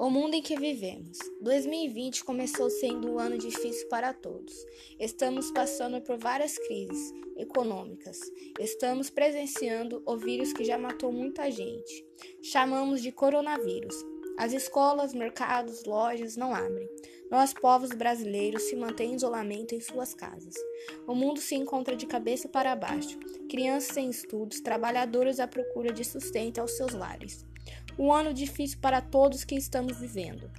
O mundo em que vivemos. 2020 começou sendo um ano difícil para todos. Estamos passando por várias crises econômicas. Estamos presenciando o vírus que já matou muita gente. Chamamos de coronavírus. As escolas, mercados, lojas não abrem. Nós, povos brasileiros, se mantêm em isolamento em suas casas. O mundo se encontra de cabeça para baixo. Crianças sem estudos, trabalhadores à procura de sustento aos seus lares um ano difícil para todos que estamos vivendo.